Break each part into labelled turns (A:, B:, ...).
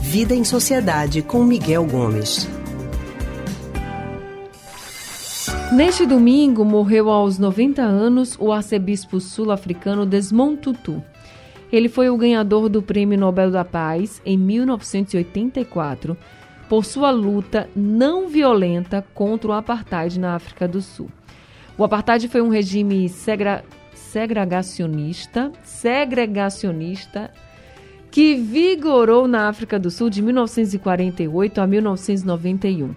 A: Vida em Sociedade com Miguel Gomes.
B: Neste domingo morreu aos 90 anos o arcebispo sul-africano Desmond Tutu. Ele foi o ganhador do Prêmio Nobel da Paz em 1984 por sua luta não violenta contra o apartheid na África do Sul. O apartheid foi um regime segregacionista, segregacionista que vigorou na África do Sul de 1948 a 1991.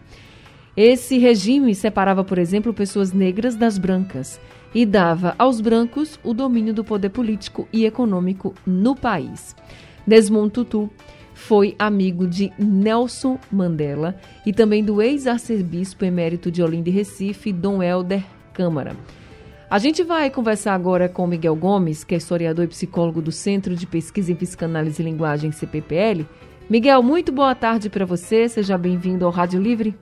B: Esse regime separava, por exemplo, pessoas negras das brancas e dava aos brancos o domínio do poder político e econômico no país. Desmond Tutu foi amigo de Nelson Mandela e também do ex-arcebispo emérito de Olinda e Recife, Dom Helder Câmara. A gente vai conversar agora com Miguel Gomes, que é historiador e psicólogo do Centro de Pesquisa em Psicanálise e Linguagem, CPPL. Miguel, muito boa tarde para você, seja bem-vindo ao Rádio Livre.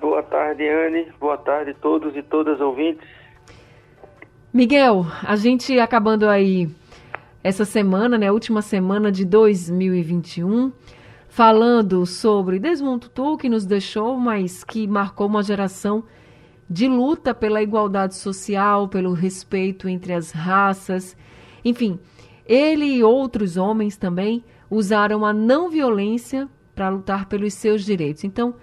C: Boa tarde, Anne. Boa tarde a todos e todas ouvintes.
B: Miguel, a gente acabando aí essa semana, né, última semana de 2021, falando sobre Desmond Tutu, que nos deixou, mas que marcou uma geração de luta pela igualdade social, pelo respeito entre as raças. Enfim, ele e outros homens também usaram a não violência para lutar pelos seus direitos. Então,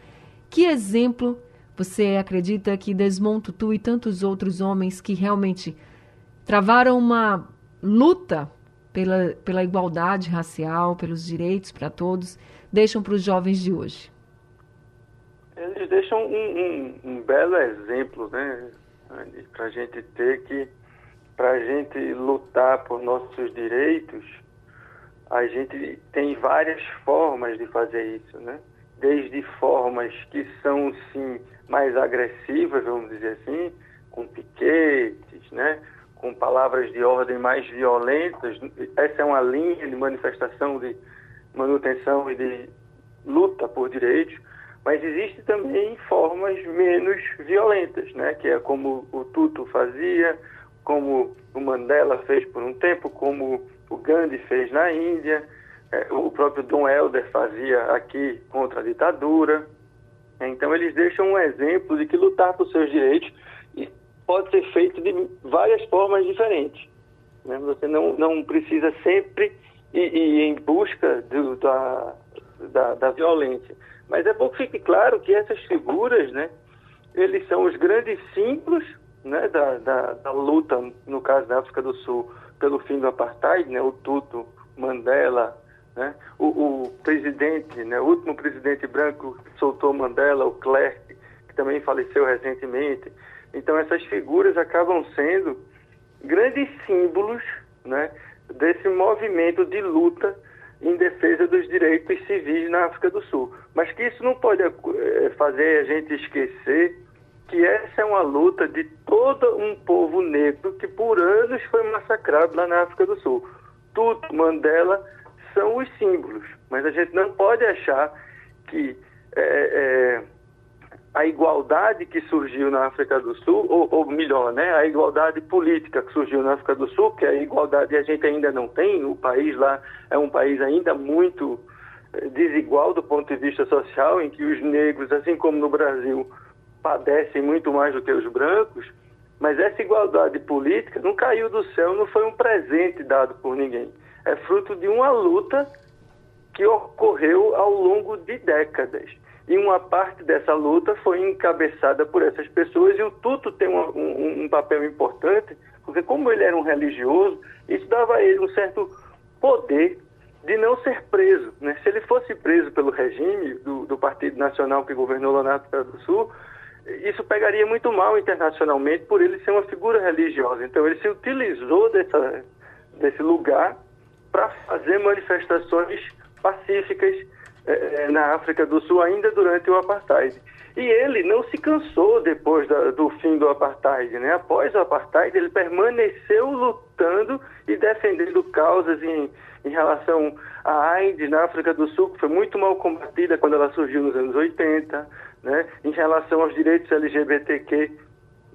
B: que exemplo você acredita que Desmond Tutu e tantos outros homens que realmente travaram uma luta pela, pela igualdade racial, pelos direitos para todos, deixam para os jovens de hoje?
C: Eles deixam um, um, um belo exemplo, né, para a gente ter que, para a gente lutar por nossos direitos, a gente tem várias formas de fazer isso, né? Desde formas que são, sim, mais agressivas, vamos dizer assim, com piquetes, né? Com palavras de ordem mais violentas. Essa é uma linha de manifestação de manutenção e de luta por direitos mas existe também formas menos violentas, né? que é como o Tutu fazia, como o Mandela fez por um tempo, como o Gandhi fez na Índia, é, o próprio Dom Helder fazia aqui contra a ditadura. Então eles deixam um exemplo de que lutar por seus direitos pode ser feito de várias formas diferentes. Né? Você não, não precisa sempre ir, ir em busca do, da, da, da violência. Mas é bom que fique claro que essas figuras, né, eles são os grandes símbolos né, da, da, da, luta, no caso da África do Sul, pelo fim do apartheid, né, o Tutu, Mandela, né, o, o, presidente, né, o último presidente branco que soltou Mandela, o Clerc, que também faleceu recentemente. Então essas figuras acabam sendo grandes símbolos né, desse movimento de luta em defesa dos direitos civis na África do Sul. Mas que isso não pode eh, fazer a gente esquecer que essa é uma luta de todo um povo negro que por anos foi massacrado lá na África do Sul. Tudo, Mandela, são os símbolos, mas a gente não pode achar que é, é, a igualdade que surgiu na África do Sul, ou, ou, melhor, né, a igualdade política que surgiu na África do Sul, que a igualdade a gente ainda não tem, o país lá é um país ainda muito eh, desigual do ponto de vista social, em que os negros, assim como no Brasil, padecem muito mais do que os brancos, mas essa igualdade política não caiu do céu, não foi um presente dado por ninguém. É fruto de uma luta que ocorreu ao longo de décadas. E uma parte dessa luta foi encabeçada por essas pessoas, e o Tuto tem um, um, um papel importante, porque como ele era um religioso, isso dava a ele um certo poder de não ser preso. Né? Se ele fosse preso pelo regime do, do Partido Nacional que governou lá na África do Sul, isso pegaria muito mal internacionalmente por ele ser uma figura religiosa. Então ele se utilizou dessa, desse lugar para fazer manifestações pacíficas é, na África do Sul ainda durante o apartheid. E ele não se cansou depois da, do fim do apartheid, né? Após o apartheid, ele permaneceu lutando e defendendo causas em, em relação à AIDS na África do Sul, que foi muito mal combatida quando ela surgiu nos anos 80, né? Em relação aos direitos LGBTQ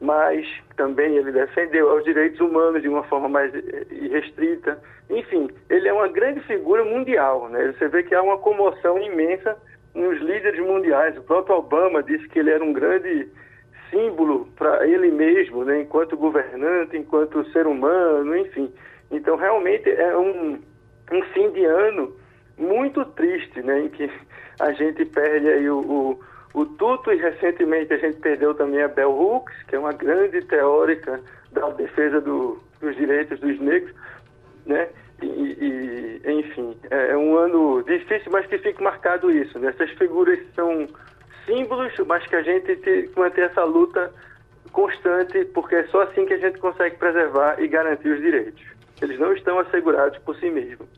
C: mas também ele defendeu os direitos humanos de uma forma mais eh, restrita. Enfim, ele é uma grande figura mundial. Né? Você vê que há uma comoção imensa nos líderes mundiais. O próprio Obama disse que ele era um grande símbolo para ele mesmo, né? enquanto governante, enquanto ser humano, enfim. Então, realmente é um, um fim de ano muito triste, né? em que a gente perde aí o, o o Tuto, e recentemente a gente perdeu também a Bell Hooks, que é uma grande teórica da defesa do, dos direitos dos negros, né? E, e, enfim, é, é um ano difícil, mas que fica marcado isso. Né? Essas figuras são símbolos, mas que a gente tem que manter essa luta constante, porque é só assim que a gente consegue preservar e garantir os direitos. Eles não estão assegurados por si mesmos.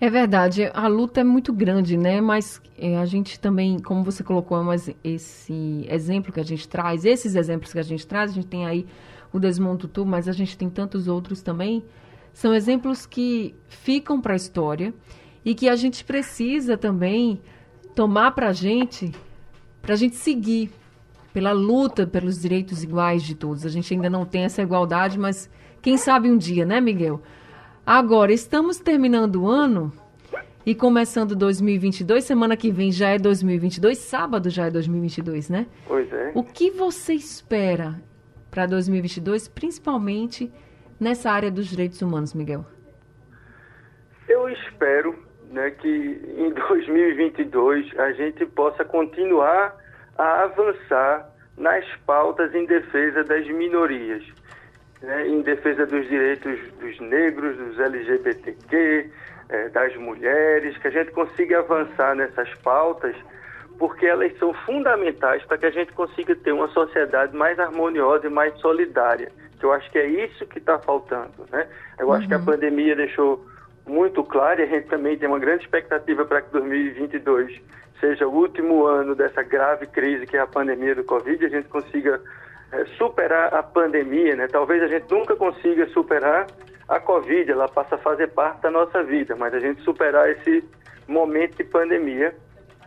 B: É verdade, a luta é muito grande, né? Mas é, a gente também, como você colocou, mas esse exemplo que a gente traz, esses exemplos que a gente traz, a gente tem aí o Desmonto Tu, mas a gente tem tantos outros também, são exemplos que ficam para a história e que a gente precisa também tomar para a gente, para a gente seguir pela luta pelos direitos iguais de todos. A gente ainda não tem essa igualdade, mas quem sabe um dia, né, Miguel? Agora, estamos terminando o ano e começando 2022. Semana que vem já é 2022, sábado já é 2022, né?
C: Pois é.
B: O que você espera para 2022, principalmente nessa área dos direitos humanos, Miguel?
C: Eu espero né, que em 2022 a gente possa continuar a avançar nas pautas em defesa das minorias né, em defesa dos direitos dos negros, dos LGBTQ, é, das mulheres, que a gente consiga avançar nessas pautas, porque elas são fundamentais para que a gente consiga ter uma sociedade mais harmoniosa e mais solidária. Que eu acho que é isso que está faltando. Né? Eu uhum. acho que a uhum. pandemia deixou muito claro e a gente também tem uma grande expectativa para que 2022 seja o último ano dessa grave crise que é a pandemia do Covid, a gente consiga superar a pandemia, né? Talvez a gente nunca consiga superar a Covid, ela passa a fazer parte da nossa vida, mas a gente superar esse momento de pandemia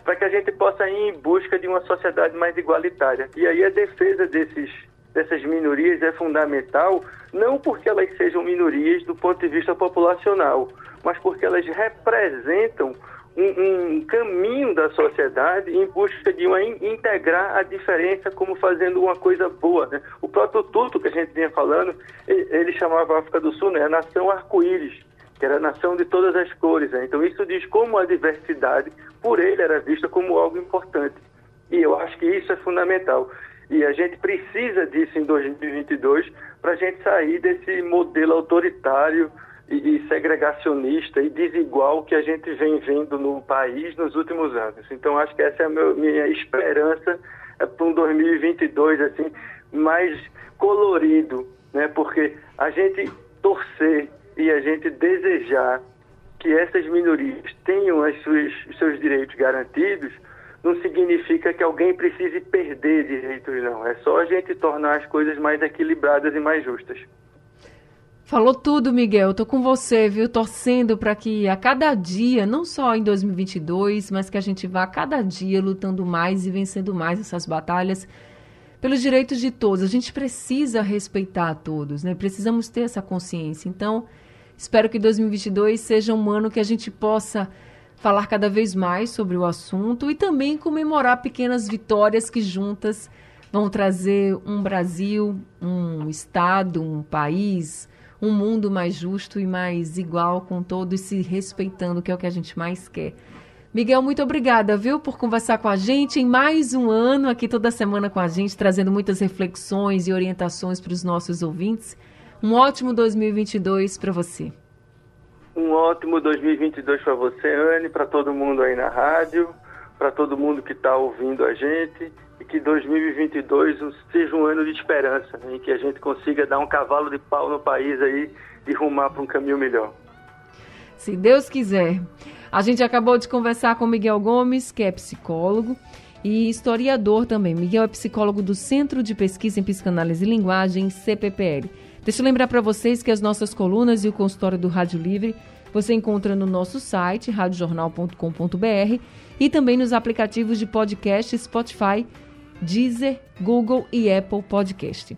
C: para que a gente possa ir em busca de uma sociedade mais igualitária. E aí a defesa desses, dessas minorias é fundamental, não porque elas sejam minorias do ponto de vista populacional, mas porque elas representam um, um, caminho da sociedade em busca de uma, integrar a diferença como fazendo uma coisa boa. Né? O próprio Tuto que a gente vinha falando, ele, chamava a África do Sul né, a nação arco-íris, que era a nação de todas as cores. Né? Então isso diz como a diversidade, por ele, era vista como algo importante. E eu acho que isso é fundamental. E a gente precisa disso em 2022 para a gente sair desse modelo autoritário, e, segregacionista e desigual que a gente vem vendo no país nos últimos anos. Então, acho que essa é a minha esperança é para um 2022 assim mais colorido, né? Porque a gente torcer e a gente desejar que essas minorias tenham as suas, seus direitos garantidos não significa que alguém precise perder direitos, não. É só a gente tornar as coisas mais equilibradas e mais justas.
B: Falou tudo, Miguel. Tô com você, viu? Torcendo para que a cada dia, não só em 2022, mas que a gente vá a cada dia lutando mais e vencendo mais essas batalhas pelos direitos de todos. A gente precisa respeitar todos, né? Precisamos ter essa consciência. Então, espero que 2022 seja um ano que a gente possa falar cada vez mais sobre o assunto e também comemorar pequenas vitórias que juntas vão trazer um Brasil, um estado, um país um mundo mais justo e mais igual com todos se respeitando, que é o que a gente mais quer. Miguel, muito obrigada, viu, por conversar com a gente em mais um ano aqui toda semana com a gente, trazendo muitas reflexões e orientações para os nossos ouvintes. Um ótimo 2022 para você.
C: Um ótimo 2022 para você, Anne, para todo mundo aí na rádio, para todo mundo que está ouvindo a gente e que 2022 seja um ano de esperança, né, em que a gente consiga dar um cavalo de pau no país aí e rumar para um caminho melhor.
B: Se Deus quiser. A gente acabou de conversar com Miguel Gomes, que é psicólogo e historiador também. Miguel é psicólogo do Centro de Pesquisa em Psicanálise e Linguagem, CPPL. Deixa eu lembrar para vocês que as nossas colunas e o consultório do Rádio Livre você encontra no nosso site, radiojornal.com.br e também nos aplicativos de podcast Spotify Deezer, Google e Apple Podcast.